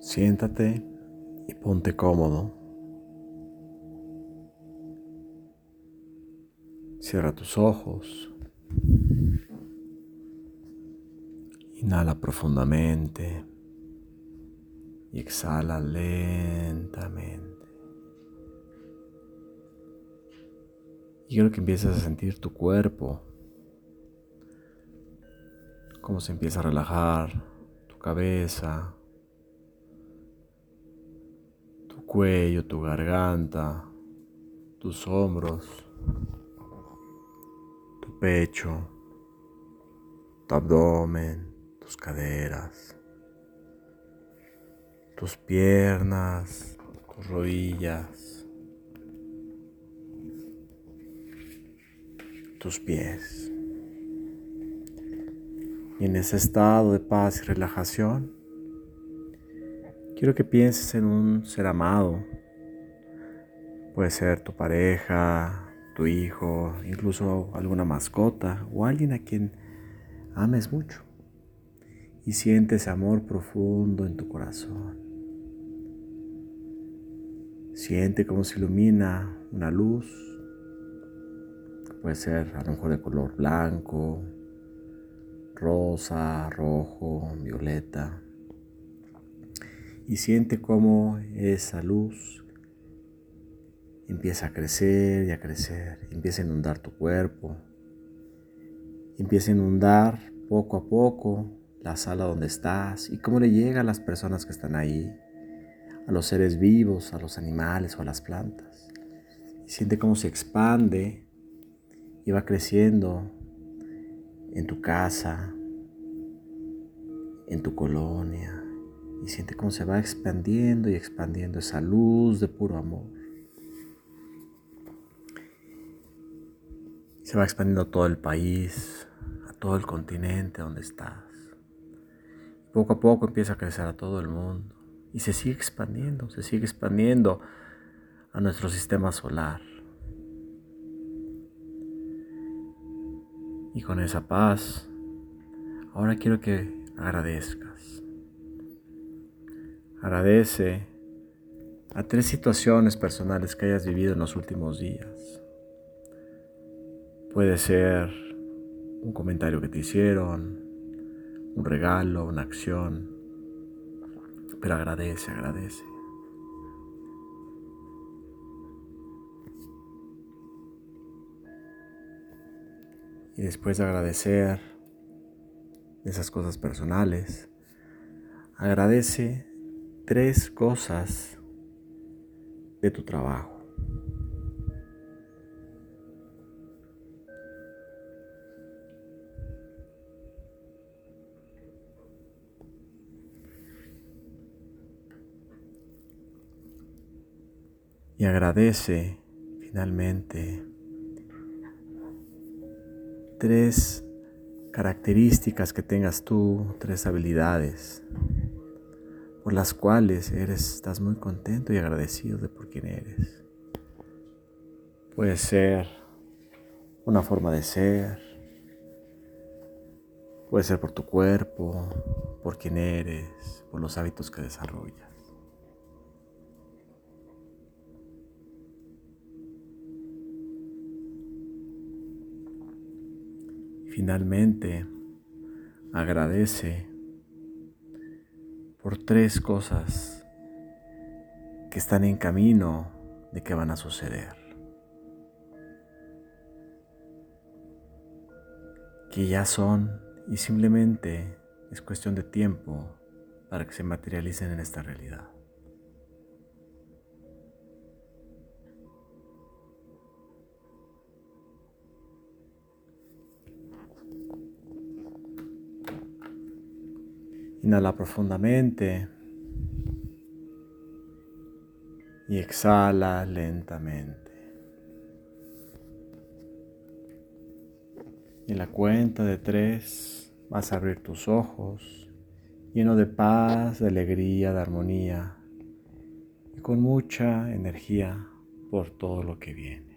Siéntate y ponte cómodo. Cierra tus ojos. Inhala profundamente y exhala lentamente. Y quiero que empieces a sentir tu cuerpo, cómo se empieza a relajar tu cabeza, cuello, tu garganta, tus hombros, tu pecho, tu abdomen, tus caderas, tus piernas, tus rodillas, tus pies. Y en ese estado de paz y relajación, Quiero que pienses en un ser amado. Puede ser tu pareja, tu hijo, incluso alguna mascota o alguien a quien ames mucho. Y siente ese amor profundo en tu corazón. Siente cómo se ilumina una luz. Puede ser a lo mejor de color blanco, rosa, rojo, violeta. Y siente cómo esa luz empieza a crecer y a crecer, empieza a inundar tu cuerpo, empieza a inundar poco a poco la sala donde estás y cómo le llega a las personas que están ahí, a los seres vivos, a los animales o a las plantas. Y siente cómo se expande y va creciendo en tu casa, en tu colonia, y siente cómo se va expandiendo y expandiendo esa luz de puro amor. Se va expandiendo a todo el país, a todo el continente donde estás. Poco a poco empieza a crecer a todo el mundo y se sigue expandiendo, se sigue expandiendo a nuestro sistema solar. Y con esa paz, ahora quiero que agradezcas. Agradece a tres situaciones personales que hayas vivido en los últimos días. Puede ser un comentario que te hicieron, un regalo, una acción, pero agradece, agradece. Y después de agradecer esas cosas personales, agradece tres cosas de tu trabajo. Y agradece finalmente tres características que tengas tú, tres habilidades por las cuales eres, estás muy contento y agradecido de por quien eres. Puede ser una forma de ser, puede ser por tu cuerpo, por quien eres, por los hábitos que desarrollas. Finalmente, agradece por tres cosas que están en camino de que van a suceder. Que ya son y simplemente es cuestión de tiempo para que se materialicen en esta realidad. Inhala profundamente y exhala lentamente. Y en la cuenta de tres vas a abrir tus ojos lleno de paz, de alegría, de armonía y con mucha energía por todo lo que viene.